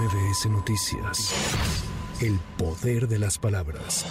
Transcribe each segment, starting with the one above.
MBS Noticias. El poder de las palabras.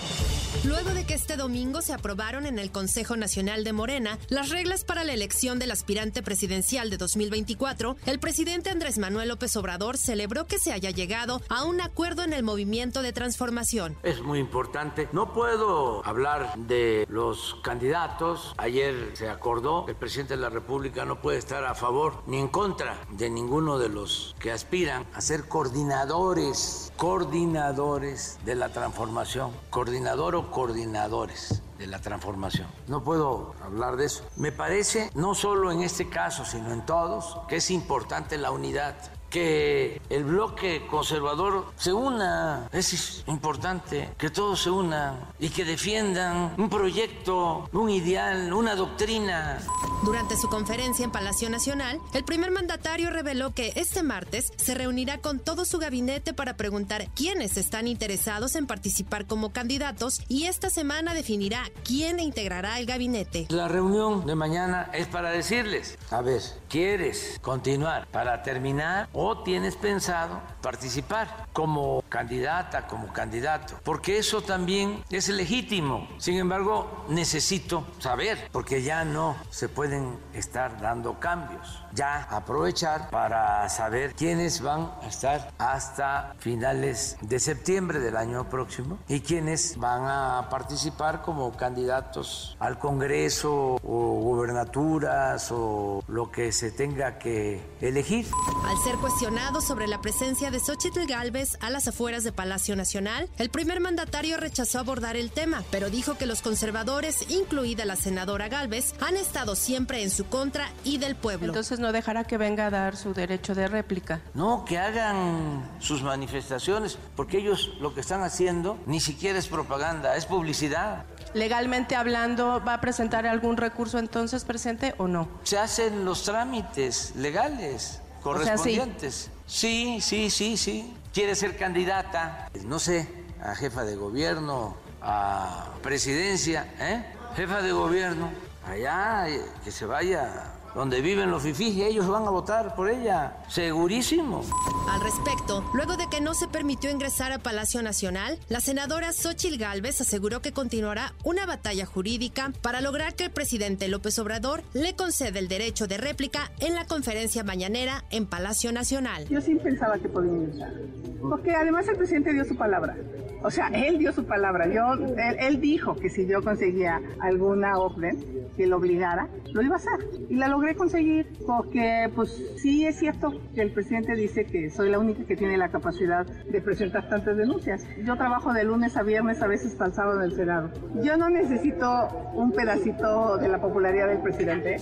Luego de que este domingo se aprobaron en el Consejo Nacional de Morena las reglas para la elección del aspirante presidencial de 2024, el presidente Andrés Manuel López Obrador celebró que se haya llegado a un acuerdo en el movimiento de transformación. Es muy importante. No puedo hablar de los candidatos. Ayer se acordó, el presidente de la República no puede estar a favor ni en contra de ninguno de los que aspiran a ser coordinadores, coordinadores de la transformación, coordinador o coordinadores de la transformación. No puedo hablar de eso. Me parece, no solo en este caso, sino en todos, que es importante la unidad que el bloque conservador se una. Es importante que todos se unan y que defiendan un proyecto, un ideal, una doctrina. Durante su conferencia en Palacio Nacional, el primer mandatario reveló que este martes se reunirá con todo su gabinete para preguntar quiénes están interesados en participar como candidatos y esta semana definirá quién integrará el gabinete. La reunión de mañana es para decirles, a ver, ¿quieres continuar para terminar o tienes pensado participar como candidata, como candidato? Porque eso también es legítimo. Sin embargo, necesito saber, porque ya no se puede pueden estar dando cambios. Ya aprovechar para saber quiénes van a estar hasta finales de septiembre del año próximo y quiénes van a participar como candidatos al Congreso o gubernaturas o lo que se tenga que elegir. Al ser cuestionado sobre la presencia de Xochitl Galvez a las afueras de Palacio Nacional, el primer mandatario rechazó abordar el tema, pero dijo que los conservadores, incluida la senadora Galvez, han estado siempre en su contra y del pueblo. Entonces no dejará que venga a dar su derecho de réplica. No, que hagan sus manifestaciones, porque ellos lo que están haciendo ni siquiera es propaganda, es publicidad. Legalmente hablando, ¿va a presentar algún recurso entonces presente o no? Se hacen los trámites legales correspondientes. sí, sí, sí, sí. Quiere ser candidata, no sé, a jefa de gobierno, a presidencia, ¿eh? Jefa de gobierno allá, eh, que se vaya donde viven los fifís y ellos van a votar por ella, segurísimo. Al respecto, luego de que no se permitió ingresar a Palacio Nacional, la senadora Xochil Gálvez aseguró que continuará una batalla jurídica para lograr que el presidente López Obrador le conceda el derecho de réplica en la conferencia mañanera en Palacio Nacional. Yo sí pensaba que podía ingresar, porque además el presidente dio su palabra. O sea, él dio su palabra. Yo, él, dijo que si yo conseguía alguna orden que lo obligara, lo iba a hacer. Y la logré conseguir porque, pues, sí es cierto que el presidente dice que soy la única que tiene la capacidad de presentar tantas denuncias. Yo trabajo de lunes a viernes, a veces hasta el sábado en el Senado. Yo no necesito un pedacito de la popularidad del presidente.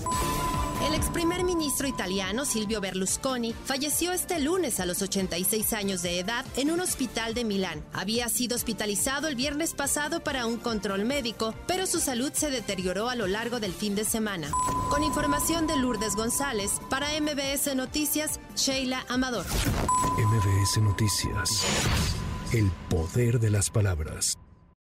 El ex primer ministro italiano Silvio Berlusconi falleció este lunes a los 86 años de edad en un hospital de Milán. Había sido hospitalizado el viernes pasado para un control médico, pero su salud se deterioró a lo largo del fin de semana. Con información de Lourdes González, para MBS Noticias, Sheila Amador. MBS Noticias. El poder de las palabras.